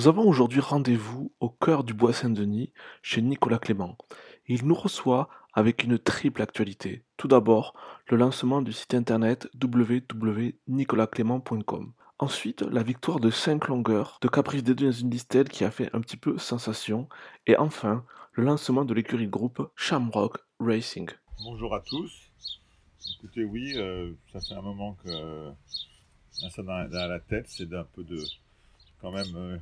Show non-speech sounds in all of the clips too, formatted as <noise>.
Nous avons aujourd'hui rendez-vous au cœur du Bois Saint-Denis chez Nicolas Clément. Il nous reçoit avec une triple actualité. Tout d'abord, le lancement du site internet www.nicolasclément.com. Ensuite, la victoire de 5 longueurs de Caprice des dans une listelle qui a fait un petit peu sensation. Et enfin, le lancement de l'écurie de groupe Shamrock Racing. Bonjour à tous. Écoutez, oui, euh, ça fait un moment que euh, ça dans, dans la tête, c'est d'un peu de quand même euh,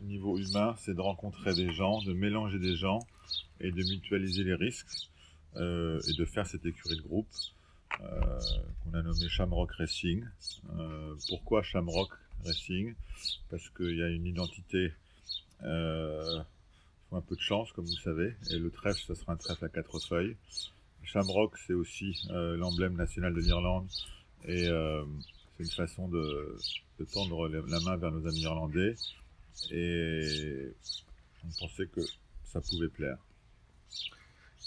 au niveau humain, c'est de rencontrer des gens, de mélanger des gens et de mutualiser les risques euh, et de faire cette écurie de groupe euh, qu'on a nommé Shamrock Racing. Euh, pourquoi Shamrock Racing? Parce qu'il y a une identité, il faut un peu de chance comme vous savez, et le trèfle, ça sera un trèfle à quatre feuilles. Shamrock, c'est aussi l'emblème national de l'Irlande et c'est une façon de tendre la main vers nos amis irlandais et on pensait que ça pouvait plaire.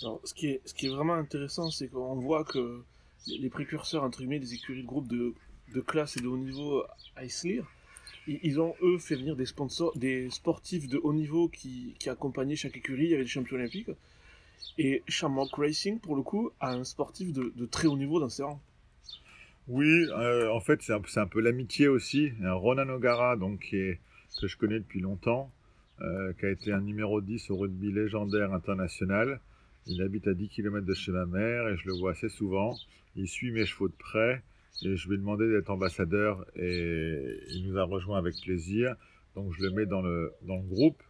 Alors, ce, qui est, ce qui est vraiment intéressant, c'est qu'on voit que les, précurseurs, entre guillemets, des écuries de groupe de, de classe et de haut niveau à Islir, ils, ils ont, eux, fait venir des sponsors, des sportifs de haut niveau qui, qui accompagnaient chaque écurie, il y avait des champions olympiques. Et Shamrock Racing, pour le coup, a un sportif de, de très haut niveau dans ses rangs. Oui, euh, en fait, c'est un, un peu l'amitié aussi. Ronan O'Gara, donc, qui est, que je connais depuis longtemps, euh, qui a été un numéro 10 au rugby légendaire international. Il habite à 10 km de chez ma mère et je le vois assez souvent. Il suit mes chevaux de près et je lui ai demandé d'être ambassadeur et il nous a rejoint avec plaisir. Donc je le mets dans le, dans le groupe.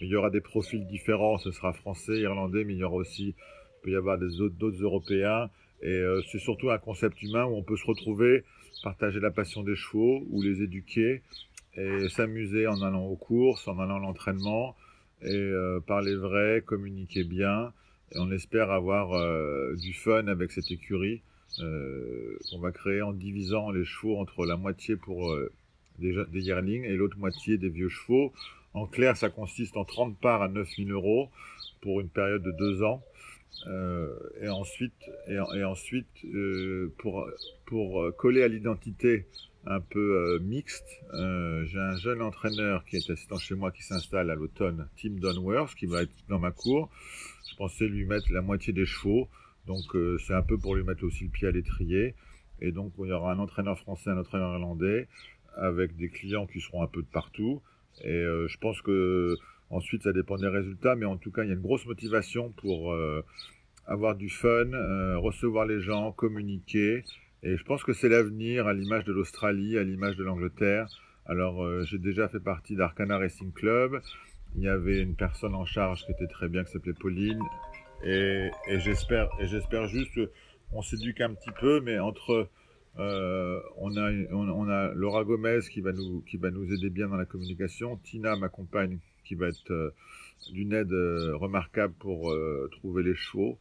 Il y aura des profils différents, ce sera français, irlandais, mais il y aura aussi, il peut y avoir d'autres européens. Et euh, c'est surtout un concept humain où on peut se retrouver, partager la passion des chevaux ou les éduquer et s'amuser en allant aux courses, en allant à l'entraînement et euh, parler vrai, communiquer bien. Et on espère avoir euh, du fun avec cette écurie euh, qu'on va créer en divisant les chevaux entre la moitié pour des, des yearlings et l'autre moitié des vieux chevaux. En clair, ça consiste en 30 parts à 9000 euros pour une période de deux ans. Et ensuite, et, ensuite pour, pour coller à l'identité un peu euh, mixte, euh, j'ai un jeune entraîneur qui est assistant chez moi qui s'installe à l'automne, Tim Donworth, qui va être dans ma cour. Je pensais lui mettre la moitié des chevaux, donc euh, c'est un peu pour lui mettre aussi le pied à l'étrier. Et donc il y aura un entraîneur français, un entraîneur irlandais, avec des clients qui seront un peu de partout. Et je pense que ensuite ça dépend des résultats, mais en tout cas il y a une grosse motivation pour avoir du fun, recevoir les gens, communiquer. Et je pense que c'est l'avenir à l'image de l'Australie, à l'image de l'Angleterre. Alors euh, j'ai déjà fait partie d'Arcana Racing Club. Il y avait une personne en charge qui était très bien, qui s'appelait Pauline. Et, et j'espère, juste, on s'éduque un petit peu, mais entre euh, on a, Laura Gomez qui va nous, aider bien dans la communication. Tina, ma compagne, qui va être euh, d'une aide remarquable pour trouver les chevaux.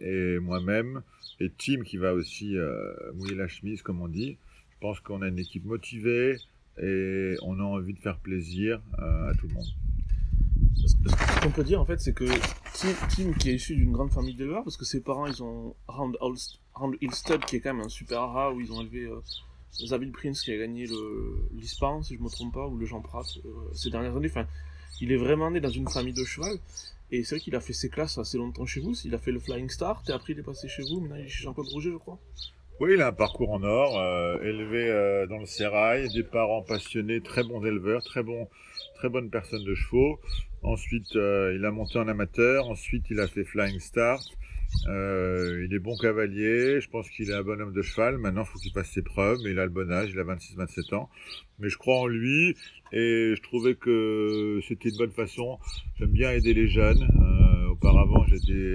Et moi-même. Et Tim qui va aussi euh, mouiller la chemise, comme on dit. Je pense qu'on a une équipe motivée et on a envie de faire plaisir euh, à tout le monde. Ce qu'on peut dire en fait, c'est que Tim, qui est issu d'une grande famille d'éleveurs, parce que ses parents ils ont Round, Round Stud, qui est quand même un super rat où ils ont élevé euh, Prince qui a gagné l'Ispan, si je me trompe pas, ou le Jean Prat euh, ces dernières années. Enfin, il est vraiment né dans une famille de cheval. Et c'est vrai qu'il a fait ses classes assez longtemps chez vous. Il a fait le Flying Start, et après il est passé chez vous. Maintenant il est chez Jean-Claude Rouget, je crois. Oui, il a un parcours en or, euh, élevé euh, dans le sérail, des parents passionnés, très bons éleveurs, très bons, très bonnes personnes de chevaux. Ensuite, euh, il a monté en amateur. Ensuite, il a fait Flying Start. Euh, il est bon cavalier. Je pense qu'il est un bon homme de cheval. Maintenant, il faut qu'il fasse ses preuves. Mais il a le bon âge. Il a 26-27 ans. Mais je crois en lui. Et je trouvais que c'était une bonne façon. J'aime bien aider les jeunes. Euh, auparavant, j'étais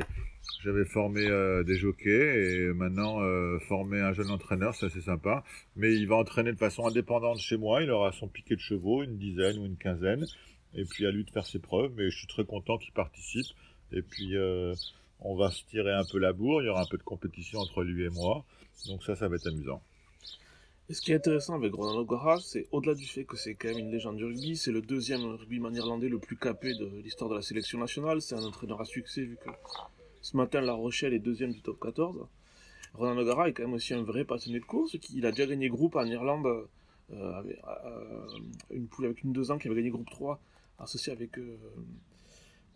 j'avais formé euh, des jockeys et maintenant euh, former un jeune entraîneur, c'est sympa. Mais il va entraîner de façon indépendante chez moi. Il aura son piquet de chevaux, une dizaine ou une quinzaine. Et puis à lui de faire ses preuves. Mais je suis très content qu'il participe. Et puis euh, on va se tirer un peu la bourre. Il y aura un peu de compétition entre lui et moi. Donc ça, ça va être amusant. Et ce qui est intéressant avec Ronan O'Gara, c'est au-delà du fait que c'est quand même une légende du rugby, c'est le deuxième rugbyman irlandais le plus capé de l'histoire de la sélection nationale. C'est un entraîneur à succès vu que ce matin La Rochelle est deuxième du top 14. Ronan O'Gara est quand même aussi un vrai passionné de course. Il a déjà gagné groupe en Irlande avec, une poule avec une 2 ans qui avait gagné groupe 3 associé avec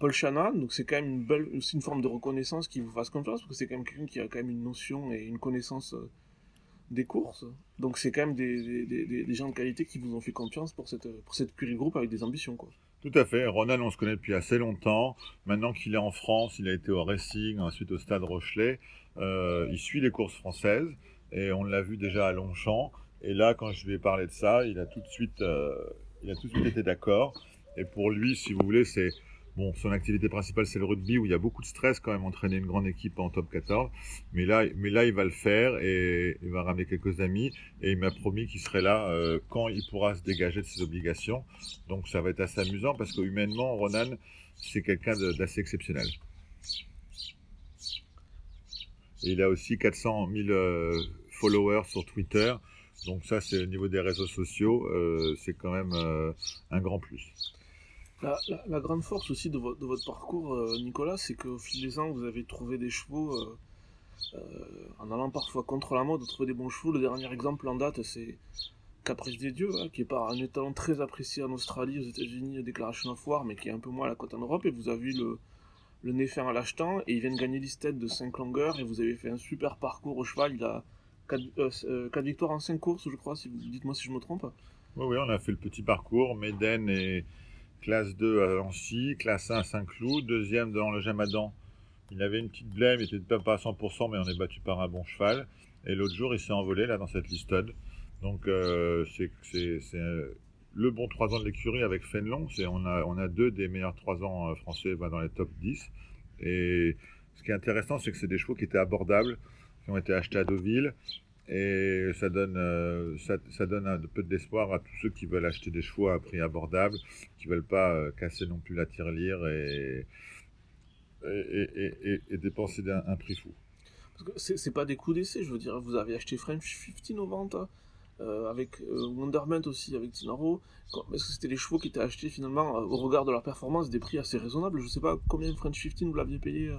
Paul Shannon, donc c'est quand même une belle, aussi une forme de reconnaissance qui vous fasse confiance, parce que c'est quand même quelqu'un qui a quand même une notion et une connaissance des courses. Donc c'est quand même des, gens de qualité qui vous ont fait confiance pour cette, pour cette curie groupe avec des ambitions. Quoi. Tout à fait. Ronald, on se connaît depuis assez longtemps. Maintenant qu'il est en France, il a été au Racing, ensuite au Stade Rochelet. Euh, il suit les courses françaises et on l'a vu déjà à Longchamp. Et là, quand je lui ai parlé de ça, il a tout de suite, euh, il a tout de suite été d'accord. Et pour lui, si vous voulez, c'est Bon, son activité principale, c'est le rugby, où il y a beaucoup de stress quand même, entraîner une grande équipe en top 14. Mais là, mais là il va le faire et il va ramener quelques amis. Et il m'a promis qu'il serait là euh, quand il pourra se dégager de ses obligations. Donc ça va être assez amusant parce que humainement, Ronan, c'est quelqu'un d'assez exceptionnel. Et il a aussi 400 000 euh, followers sur Twitter. Donc ça, c'est au niveau des réseaux sociaux, euh, c'est quand même un grand plus. La, grande force aussi de, votre parcours, euh, Nicolas, c'est qu'au fil des ans, vous avez trouvé des chevaux, euh, euh, en allant parfois contre la mode, de trouver des bons chevaux. Le dernier exemple en date, c'est Caprice des Dieux, hein, qui est par un étalon très apprécié en Australie, aux États-Unis, Déclaration of War, mais qui est un peu moins à la côte en Europe. Et vous avez eu le, le nez fin à l'achetant, et il vient de gagner l'Isted de 5 longueurs, et vous avez fait un super parcours au cheval. Il a 4, victoires en 5 courses, je crois, si dites-moi si je me trompe. Oui, oui, on a fait le petit parcours, Méden et classe 2 à Nancy, classe 1 à Saint-Cloud, deuxième dans le Jamadan. Il avait une petite blême, il était pas à 100%, mais on est battu par un bon cheval. Et l'autre jour, il s'est envolé là dans cette listade. Donc euh, c'est euh, le bon 3 ans de l'écurie avec Fenlong. On a, on a deux des meilleurs 3 ans euh, français bah, dans les top 10. Et ce qui est intéressant, c'est que c'est des chevaux qui étaient abordables, qui ont été achetés à Deauville. Et ça donne, euh, ça, donne un peu d'espoir à tous ceux qui veulent acheter des chevaux à prix abordable, qui veulent pas euh, casser non plus la tirelire et, et, et, dépenser un, prix fou. Parce que c'est pas des coups d'essai, je veux dire, vous avez acheté French 15 au vente, euh, avec Wonderment aussi, avec Tinaro. Est-ce que c'était les chevaux qui étaient achetés finalement, au regard de leur performance, des prix assez raisonnables? Je sais pas combien French 15 vous l'aviez payé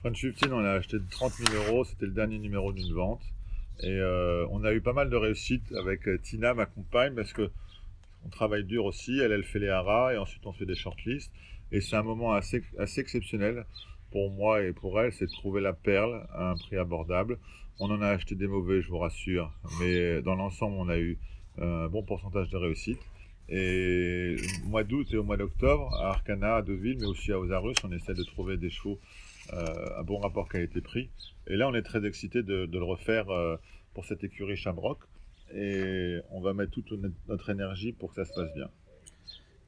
French 15, on l'a acheté de 30 000 euros, c'était le dernier numéro d'une vente. Et euh, on a eu pas mal de réussites avec euh, Tina, ma compagne, parce que on travaille dur aussi. Elle, elle fait les haras et ensuite on fait des shortlists. Et c'est un moment assez, assez exceptionnel pour moi et pour elle, c'est de trouver la perle à un prix abordable. On en a acheté des mauvais, je vous rassure, mais dans l'ensemble, on a eu un bon pourcentage de réussite. Et au mois d'août et au mois d'octobre, à Arcana, à Deauville, mais aussi à Osarus, on essaie de trouver des chevaux euh, un bon rapport qualité-prix. Et là, on est très excité de, le refaire euh, pour cette écurie Shamrock. Et on va mettre toute notre énergie pour que ça se passe bien.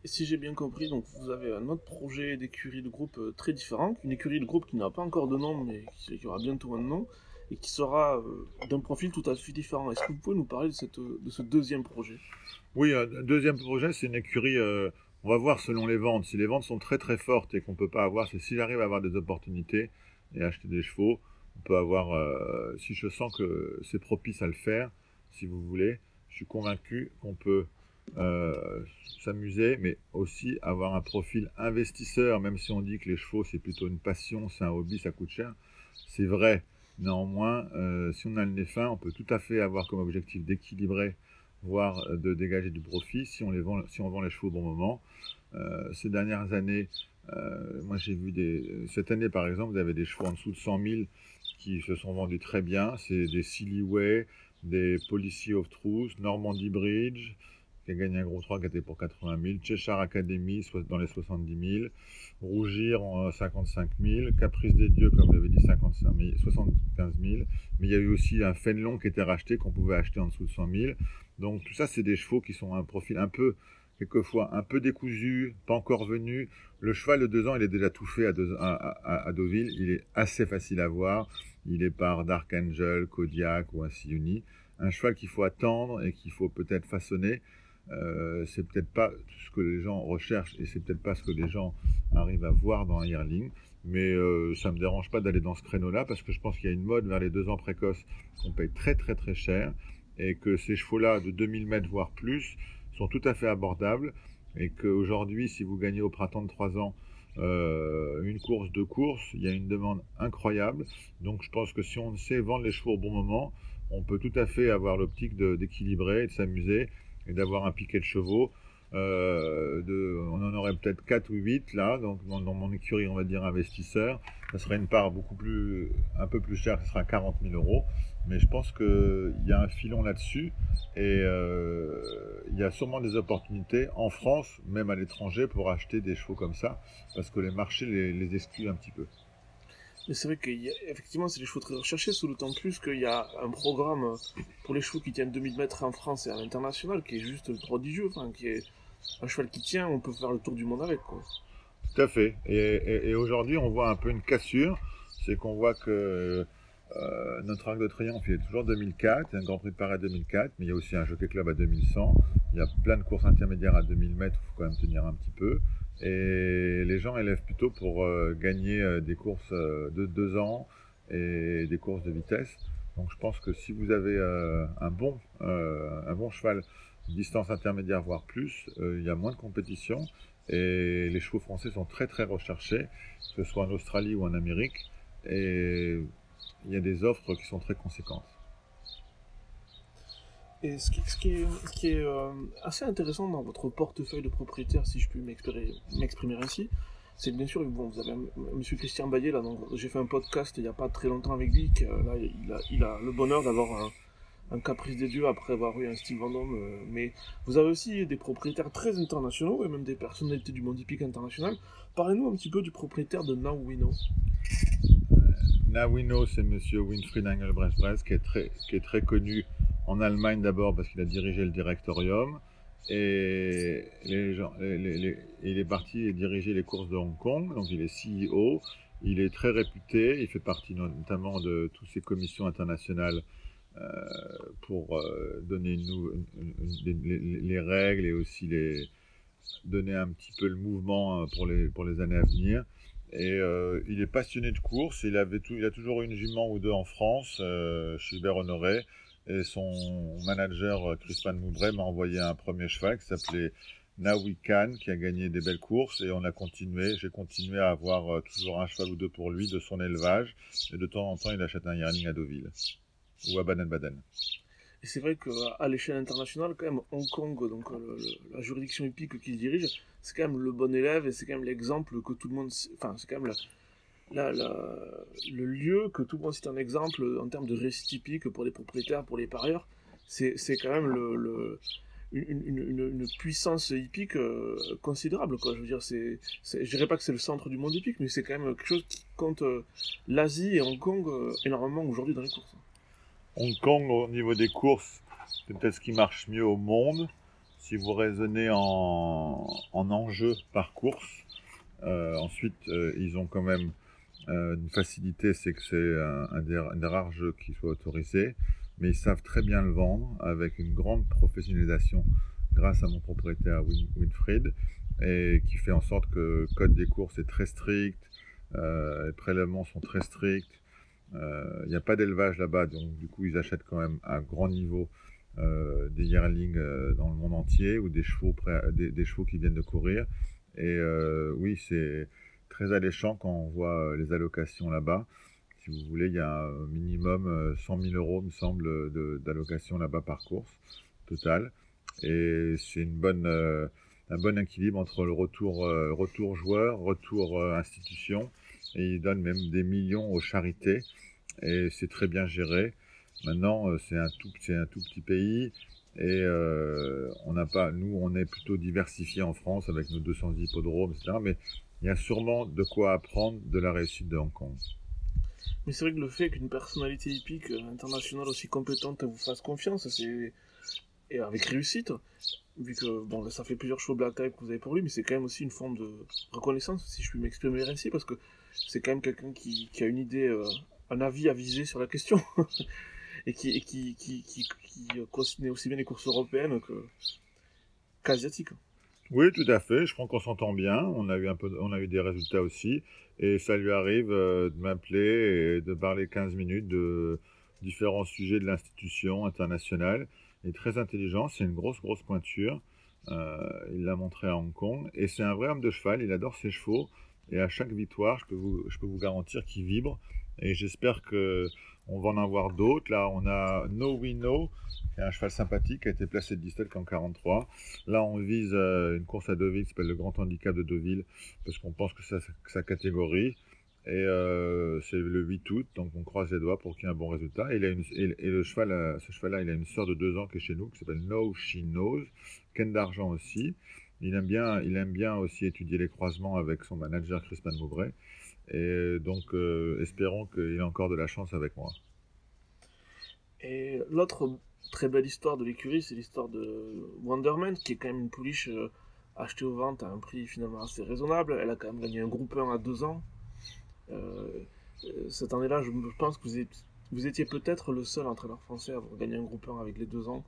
Et si j'ai bien compris, donc vous avez un autre projet d'écurie de groupe euh, très différent, une écurie de groupe qui n'a pas encore de nom, mais qui, aura bientôt un nom, et qui sera d'un profil tout à fait différent. Est-ce que vous pouvez nous parler de, cette, de ce deuxième projet? Oui, un deuxième projet, c'est une écurie on va voir selon les ventes. Si les ventes sont très très fortes et qu'on ne peut pas avoir, c'est si j'arrive à avoir des opportunités et acheter des chevaux, on peut avoir, euh, si je sens que c'est propice à le faire, si vous voulez, je suis convaincu qu'on peut euh, s'amuser, mais aussi avoir un profil investisseur, même si on dit que les chevaux c'est plutôt une passion, c'est un hobby, ça coûte cher. C'est vrai. Néanmoins, euh, si on a le nez fin, on peut tout à fait avoir comme objectif d'équilibrer voire euh, de dégager du profit si on, les vend, si on vend les chevaux au bon moment. Euh, ces dernières années, euh, moi j'ai vu des... Cette année par exemple, vous avez des chevaux en dessous de 100 000 qui se sont vendus très bien. C'est des Way, des Policy of Truth, Normandy Bridge, qui a gagné un gros 3 qui était pour 80 000, Cheshire Academy dans les 70 000, Rougir en 55 000, Caprice des Dieux, comme l'avait dit, 55 000, 75 000. Mais il y a eu aussi un Fenlong qui était racheté, qu'on pouvait acheter en dessous de 100 000. Donc tout ça, c'est des chevaux qui sont un profil un peu, quelquefois, un peu décousu, pas encore venu. Le cheval de deux ans, il est déjà tout fait à, Deauville. Il est assez facile à voir. Il est par Dark Angel, Kodiak ou un. Un cheval qu'il faut attendre et qu'il faut peut-être façonner. Euh, c'est peut-être pas ce que les gens recherchent et c'est peut-être pas ce que les gens arrivent à voir dans un yearling. Mais euh, ça me dérange pas d'aller dans ce créneau-là parce que je pense qu'il y a une mode vers les deux ans précoces qu'on paye très très très cher et que ces chevaux-là de 2000 mètres voire plus sont tout à fait abordables et qu'aujourd'hui si vous gagnez au printemps de 3 ans euh, une course, deux courses, il y a une demande incroyable. Donc je pense que si on sait vendre les chevaux au bon moment, on peut tout à fait avoir l'optique d'équilibrer, de, de s'amuser et d'avoir un piquet de chevaux. Euh, on en aurait peut-être 4 ou 8 là, donc dans, mon écurie, on va dire investisseur. Ça serait une part beaucoup plus, un peu plus chère, ce sera 40 000 euros. Mais je pense qu'il y a un filon là-dessus et euh, il y a sûrement des opportunités en France, même à l'étranger, pour acheter des chevaux comme ça, parce que les marchés les, les excluent un petit peu. Mais c'est vrai qu'effectivement, c'est des chevaux très recherchés, sous d'autant plus qu'il y a un programme pour les chevaux qui tiennent 2000 mètres en France et à l'international qui est juste prodigieux, enfin, qui est un cheval qui tient, on peut faire le tour du monde avec, quoi. Tout à fait. Et, aujourd'hui, on voit un peu une cassure, c'est qu'on voit que euh, notre arc de triomphe, il est toujours 2004, il y a un Grand Prix de Paris à 2004, mais il y a aussi un Jockey Club à 2100, il y a plein de courses intermédiaires à 2000 mètres, il faut quand même tenir un petit peu. Et les gens élèvent plutôt pour euh, gagner euh, des courses de deux ans et des courses de vitesse. Donc je pense que si vous avez un, bon, un bon cheval, distance intermédiaire voire plus, il y a moins de compétition et les chevaux français sont très très recherchés, que ce soit en Australie ou en Amérique, et il y a des offres qui sont très conséquentes. Et ce qui, est, euh, assez intéressant dans votre portefeuille de propriétaire, si je puis m'exprimer ainsi, c'est que bien sûr, bon, vous avez M. Christian Bayet, là, j'ai fait un podcast il n'y a pas très longtemps avec lui, là, il a, le bonheur d'avoir un, caprice des dieux après avoir eu un Steve Vendôme, euh, mais vous avez aussi des propriétaires très internationaux et même des personnalités du monde hippique international. Parlez-nous un petit peu du propriétaire de Now We Know. Now We Know, c'est M. Winfried Engelbrecht qui est très, qui est très connu en Allemagne d'abord parce qu'il a dirigé le directorium et il est parti et diriger les courses de Hong Kong, donc il est CEO, il est très réputé, il fait partie notamment de toutes ces commissions internationales pour euh, donner les, règles et aussi donner un petit peu le mouvement euh, pour les, années à venir. Et il est passionné de course, il, a toujours eu une jument ou deux en France, chez Hubert Honoré, et son manager, Crispin Moubray, m'a envoyé un premier cheval qui s'appelait Nawikan, qui a gagné des belles courses. Et on a continué. J'ai continué à avoir euh, toujours un cheval ou deux pour lui de son élevage. Et de temps en temps, il achète un yearling à Deauville ou à Baden-Baden. Et c'est vrai qu'à l'échelle internationale, quand même, Hong Kong, donc euh, la juridiction hippique qu'il dirige, c'est quand même le bon élève et c'est quand même l'exemple que tout le monde. Enfin, c'est quand même la, le lieu que tout le monde cite un exemple en termes de récit typique pour les propriétaires, pour les parieurs, c'est quand même le, une, puissance hippique euh, considérable. Quoi. Je veux dirais pas que c'est le centre du monde hippique, mais c'est quand même quelque chose qui compte euh, l'Asie et Hong Kong énormément aujourd'hui dans les courses. Hong Kong, au niveau des courses, c'est peut-être ce qui marche mieux au monde. Si vous raisonnez en, en enjeu par course, ensuite, ils ont quand même euh, une facilité, c'est que c'est un, des, rares jeux qui soit autorisé, mais ils savent très bien le vendre avec une grande professionnalisation grâce à mon propriétaire Winfried, et qui fait en sorte que le code des courses est très strict, euh, les prélèvements sont très stricts, euh, il n'y a pas d'élevage là-bas, donc du coup ils achètent quand même à grand niveau des yearlings dans le monde entier ou des chevaux, des chevaux qui viennent de courir. Et oui, c'est très alléchant quand on voit euh, les allocations là-bas. Si vous voulez, il y a un minimum 100 euh, 000 euros, me semble, d'allocations là-bas par course total. Et c'est euh, un bon équilibre entre le retour, retour joueur, retour institution. Et il donne même des millions aux charités. Et c'est très bien géré. Maintenant, c'est un tout, c'est un tout petit pays. Et on n'a pas, nous, on est plutôt diversifié en France avec nos 200 hippodromes, etc. Mais il y a sûrement de quoi apprendre de la réussite de Hong Kong. Mais c'est vrai que le fait qu'une personnalité hippique internationale aussi compétente vous fasse confiance, c'est et avec réussite, vu que bon, ça fait plusieurs shows Black Type que vous avez pour lui, mais c'est quand même aussi une forme de reconnaissance, si je puis m'exprimer ainsi, parce que c'est quand même quelqu'un qui, a une idée, euh, un avis avisé sur la question, <laughs> et qui, qui, qui, qui, qui, aussi bien les courses européennes que qu'asiatiques. Oui, tout à fait. Je crois qu'on s'entend bien. On a eu un peu, on a eu des résultats aussi. Et ça lui arrive euh, de m'appeler et de parler 15 minutes de différents sujets de l'institution internationale. Il est très intelligent. C'est une grosse, grosse pointure. Euh, il l'a montré à Hong Kong. Et c'est un vrai homme de cheval. Il adore ses chevaux. Et à chaque victoire, je peux vous, garantir qu'il vibre Et j'espère que on va en avoir d'autres. Là, on a No We Know, qui est un cheval sympathique, qui a été placé de distel qu'en 43. Là, on vise euh, une course à Deauville qui s'appelle le Grand Handicap de Deauville, parce qu'on pense que c'est sa catégorie. Et euh, c'est le 8 août, donc on croise les doigts pour qu'il y ait un bon résultat. Et, le cheval, euh, ce cheval-là, il a une sœur de 2 ans qui est chez nous, qui s'appelle No She Knows, Ken d'argent aussi. Il aime bien, il aime bien aussi étudier les croisements avec son manager Crispin Moubray. Et donc, euh, espérons qu'il ait encore de la chance avec moi. Et l'autre très belle histoire de l'écurie, c'est l'histoire de Wonderman, qui est quand même une pouliche euh, achetée aux ventes à un prix finalement assez raisonnable. Elle a quand même gagné un groupe 1 à 2 ans. Euh, cette année-là, je, pense que vous, étiez peut-être le seul entraîneur français à avoir gagné un groupe 1 avec les 2 ans.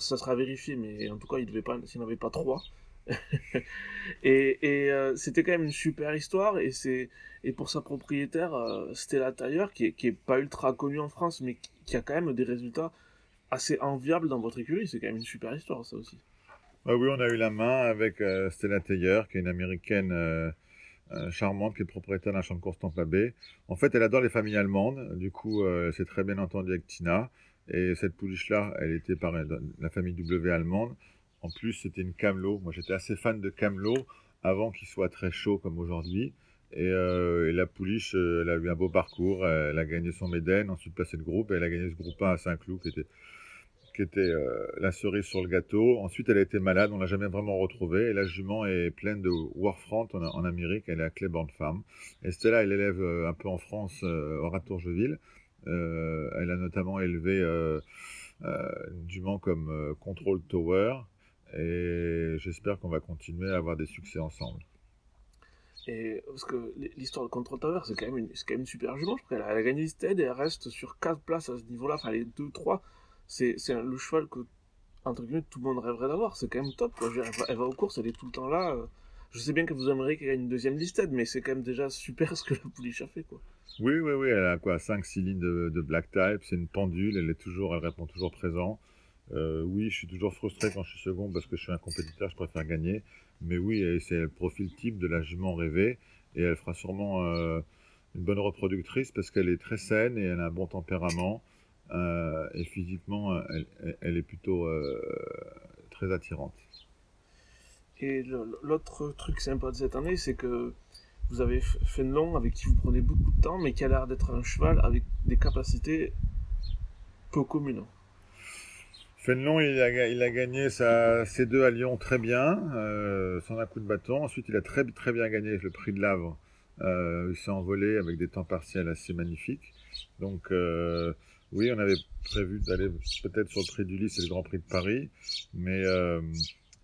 Ça sera vérifié, mais en tout cas, il devait pas, s'il n'avait pas 3. <laughs> et, euh, c'était quand même une super histoire et c'est et pour sa propriétaire euh, Stella Tailleur qui est, pas ultra connue en France mais qui, a quand même des résultats assez enviables dans votre écurie c'est quand même une super histoire ça aussi. Ah oui on a eu la main avec euh, Stella Tailleur qui est une américaine charmante qui est propriétaire d'un champ de course Tampa Bay en fait elle adore les familles allemandes du coup c'est très bien entendu avec Tina et cette pouliche là elle était par la famille W allemande en plus, c'était une Camelot. Moi, j'étais assez fan de Camelot avant qu'il soit très chaud comme aujourd'hui. Et, euh, la pouliche, euh, elle a eu un beau parcours. Elle a gagné son Méden, ensuite passé le groupe. Et elle a gagné ce groupe 1 à Saint-Cloud, qui était, euh, la cerise sur le gâteau. Ensuite, elle a été malade. On l'a jamais vraiment retrouvée. Et la jument est pleine de Warfront en, en Amérique. Elle est à Claiborne Farm. Et Stella, elle élève un peu en France, au Ratourgeville. Elle a notamment élevé une jument comme Control Tower. Et j'espère qu'on va continuer à avoir des succès ensemble. Et parce que l'histoire de Control Tower, c'est quand, même une, quand même super jument. Je crois qu'elle a, gagné Stead et elle reste sur 4 places à ce niveau-là. Enfin, les 2-3. C'est le cheval que, entre guillemets, tout le monde rêverait d'avoir. C'est quand même top. Elle, va, aux courses, elle est tout le temps là. Je sais bien que vous aimeriez qu'elle gagne une deuxième listed, mais c'est quand même déjà super ce que la pouliche a fait. Quoi. Oui, oui, oui. Elle a quoi 5-6 lignes de, de black type. C'est une pendule. Elle, est toujours, elle répond toujours présent. Euh, oui, je suis toujours frustré quand je suis second parce que je suis un compétiteur, je préfère gagner. Mais oui, c'est le profil type de la jument rêvée et elle fera sûrement euh, une bonne reproductrice parce qu'elle est très saine et elle a un bon tempérament. Euh, et physiquement, elle, est plutôt très attirante. Et l'autre truc sympa de cette année, c'est que vous avez Fenlong avec qui vous prenez beaucoup de temps, mais qui a l'air d'être un cheval avec des capacités peu communes. Fenelon, il a, gagné sa C2 à Lyon très bien, euh, sans un coup de bâton. Ensuite, il a très, très bien gagné le prix de Lavre. Euh, il s'est envolé avec des temps partiels assez magnifiques. Donc, euh, oui, on avait prévu d'aller peut-être sur le prix du Lys et le Grand Prix de Paris, mais euh,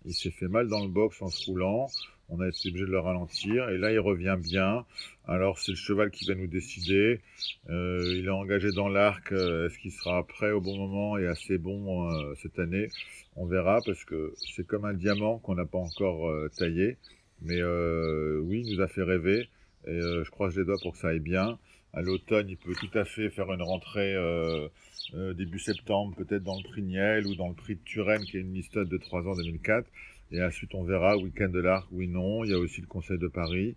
il s'est fait mal dans le box en se roulant on a été obligé de le ralentir et là il revient bien. Alors c'est le cheval qui va nous décider. Euh, il est engagé dans l'arc. Euh, est-ce qu'il sera prêt au bon moment et assez bon euh, cette année? On verra parce que c'est comme un diamant qu'on n'a pas encore taillé. Mais oui, il nous a fait rêver et je croise les doigts pour que ça aille bien. À l'automne, il peut tout à fait faire une rentrée début septembre, peut-être dans le prix Niel ou dans le prix de Turenne qui est une liste de 3 ans 2004. Et ensuite, on verra, week-end de l'Arc, oui, non. Il y a aussi le Conseil de Paris.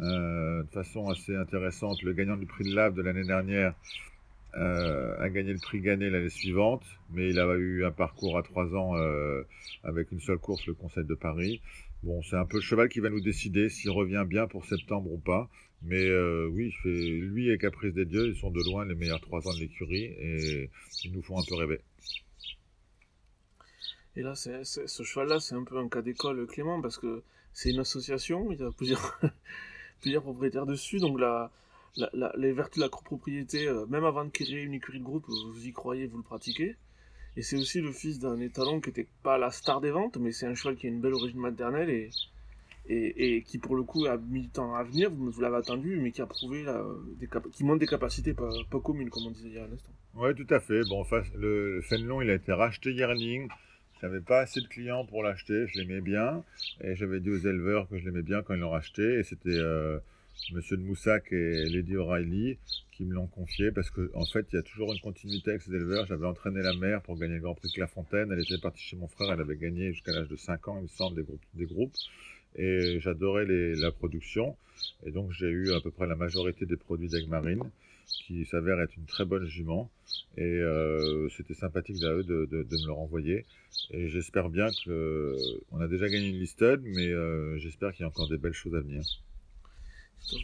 Euh, de façon assez intéressante, le gagnant du prix de Lave de l'année dernière euh, a gagné le prix Gannet l'année suivante, mais il a eu un parcours à trois ans euh, avec une seule course, le Conseil de Paris. Bon, c'est un peu le cheval qui va nous décider s'il revient bien pour septembre ou pas. Mais euh, oui, lui et Caprice des Dieux, ils sont de loin les meilleurs trois ans de l'écurie et ils nous font un peu rêver. Et là, ce cheval-là, c'est un peu un cas d'école, Clément, parce que c'est une association, il y a plusieurs, <laughs> propriétaires dessus, donc les vertus de la copropriété, euh, même avant de créer une écurie de groupe, vous y croyez, vous le pratiquez. Et c'est aussi le fils d'un étalon qui n'était pas la star des ventes, mais c'est un cheval qui a une belle origine maternelle et, qui pour le coup a temps à venir, vous, vous l'avez attendu, mais qui a prouvé des qui montre des capacités pas, communes, comme on disait il y a un instant. Ouais, tout à fait. Bon, le Fenlon, il a été racheté Yearling. J'avais pas assez de clients pour l'acheter, je l'aimais bien, et j'avais dit aux éleveurs que je l'aimais bien quand ils l'ont racheté, et c'était euh, Monsieur de Moussac et Lady O'Reilly qui me l'ont confié, parce qu'en en fait, il y a toujours une continuité avec ces éleveurs. J'avais entraîné la mère pour gagner le Grand Prix de La Fontaine, elle était partie chez mon frère, elle avait gagné jusqu'à l'âge de 5 ans, il me semble, des groupes. Et j'adorais la production. Et donc j'ai eu à peu près la majorité des produits d'Egmarine, qui s'avère être une très bonne jument. Et euh, c'était sympathique d'eux de, de, de, me le renvoyer. Et j'espère bien que on a déjà gagné une listed, mais euh, j'espère qu'il y a encore des belles choses à venir.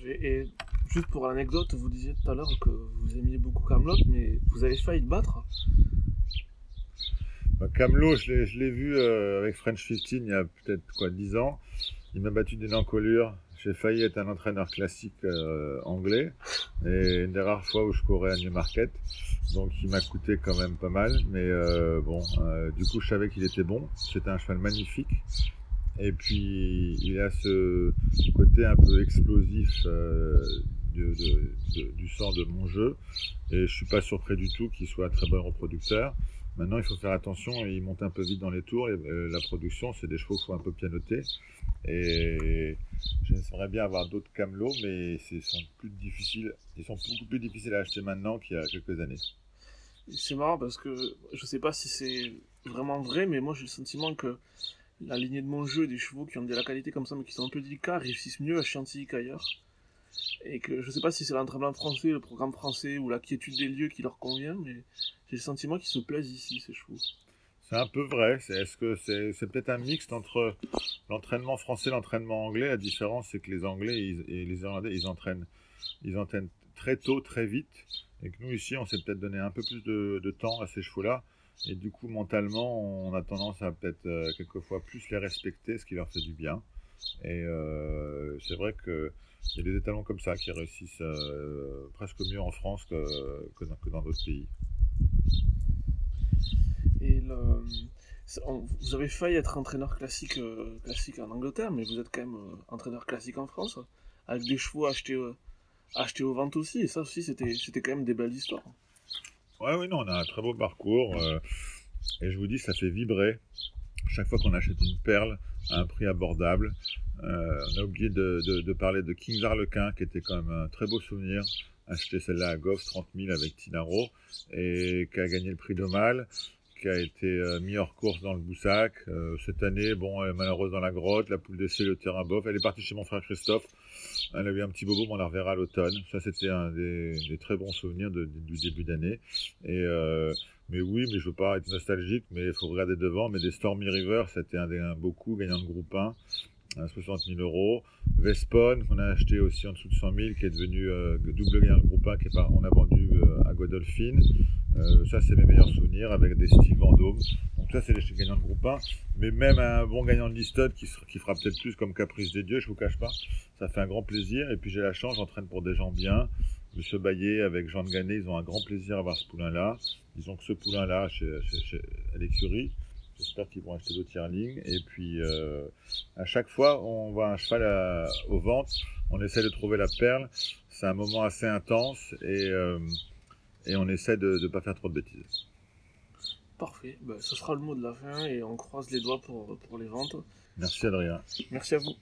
Et juste pour l'anecdote, vous disiez tout à l'heure que vous aimiez beaucoup Camelot, mais vous avez failli le battre. Bah, Camelot, je l'ai vu euh, avec French 15 il y a peut-être quoi 10 ans. Il m'a battu d'une encolure. J'ai failli être un entraîneur classique euh, anglais. Et une des rares fois où je courais à Newmarket. Donc il m'a coûté quand même pas mal. Mais euh, bon, du coup je savais qu'il était bon. C'était un cheval magnifique. Et puis il a ce côté un peu explosif euh, du sort de mon jeu. Et je suis pas surpris du tout qu'il soit un très bon reproducteur. Maintenant, il faut faire attention, il monte un peu vite dans les tours. Et, euh, la production, c'est des chevaux qu'il faut un peu pianoter. Et j'aimerais bien avoir d'autres camelots, mais ils sont plus difficiles. Ils sont beaucoup plus difficiles à acheter maintenant qu'il y a quelques années. C'est marrant parce que je sais pas si c'est vraiment vrai, mais moi j'ai le sentiment que la lignée de mon jeu des chevaux qui ont de la qualité comme ça mais qui sont un peu délicats réussissent mieux à Chantilly qu'ailleurs. Et que je sais pas si c'est l'entraînement français, le programme français ou la quiétude des lieux qui leur convient, mais j'ai le sentiment qu'ils se plaisent ici, ces chevaux. C'est un peu vrai. C'est, est-ce que c'est, peut-être un mixte entre l'entraînement français et l'entraînement anglais. La différence, c'est que les Anglais et les Irlandais, ils entraînent, très tôt, très vite. Et que nous, ici, on s'est peut-être donné un peu plus de temps à ces chevaux-là. Et du coup, mentalement, on a tendance à peut-être euh, quelquefois plus les respecter, ce qui leur fait du bien. Et euh, c'est vrai qu'il y a des étalons comme ça qui réussissent euh, presque mieux en France que, dans d'autres pays. Vous avez failli être entraîneur classique, classique en Angleterre, mais vous êtes quand même entraîneur classique en France, avec des chevaux achetés, achetés aux ventes aussi. Et ça aussi, c'était quand même des belles histoires. Ouais, oui, non, on a un très beau parcours. Euh, et je vous dis, ça fait vibrer chaque fois qu'on achète une perle à un prix abordable. Euh, on a oublié de, de, de, parler de Kings Arlequin, qui était quand même un très beau souvenir. Acheter celle-là à Goff, 30 000 avec Tinaro, et qui a gagné le prix d'Omal qui a été euh, mis hors course dans le Boussac. Euh, cette année, bon, elle est malheureuse dans la grotte, la poule d'essai, le terrain bof. Elle est partie chez mon frère Christophe. Elle a eu un petit bobo, mais on la reverra à l'automne. Ça, c'était un des, très bons souvenirs du début d'année. Et euh, mais oui, mais je veux pas être nostalgique, mais il faut regarder devant. Mais des Stormy River, c'était un, un beau coup, gagnant de groupe 1 à 60 000 euros. Vespone, qu'on a acheté aussi en dessous de 100 000, qui est devenu euh, double gagnant groupe 1, qui est on a vendu euh, à Godolphin. Euh, ça, c'est mes meilleurs souvenirs avec des styles Vendôme. Donc ça, c'est les gagnants de groupe 1. Mais même un bon gagnant de listade qui, qui fera peut-être plus comme Caprice des Dieux, je vous cache pas. Ça fait un grand plaisir. Et puis j'ai la chance, j'entraîne pour des gens bien. Monsieur Baillet avec Jean de Gannet, ils ont un grand plaisir à avoir ce poulain-là. Ils ont que ce poulain-là chez, chez, chez, à l'écurie. J'espère qu'ils vont acheter d'autres yearlings. Et puis, euh, à chaque fois, on voit un cheval à, aux ventes, on essaie de trouver la perle. C'est un moment assez intense et, euh, et on essaie de ne pas faire trop de bêtises. Parfait. Ben, ce sera le mot de la fin et on croise les doigts pour, pour les ventes. Merci Adrien. Merci à vous.